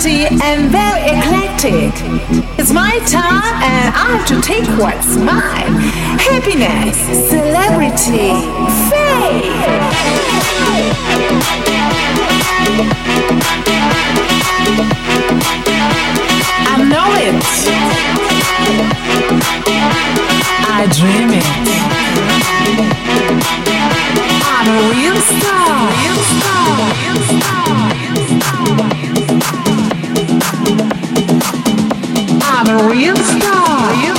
personality and very eclectic. It's my time and I have to take what's mine. Happiness, celebrity, fame. I know it. I dream it. I'm a real star. Real star. Real star. Real star.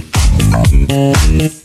Mm-hmm.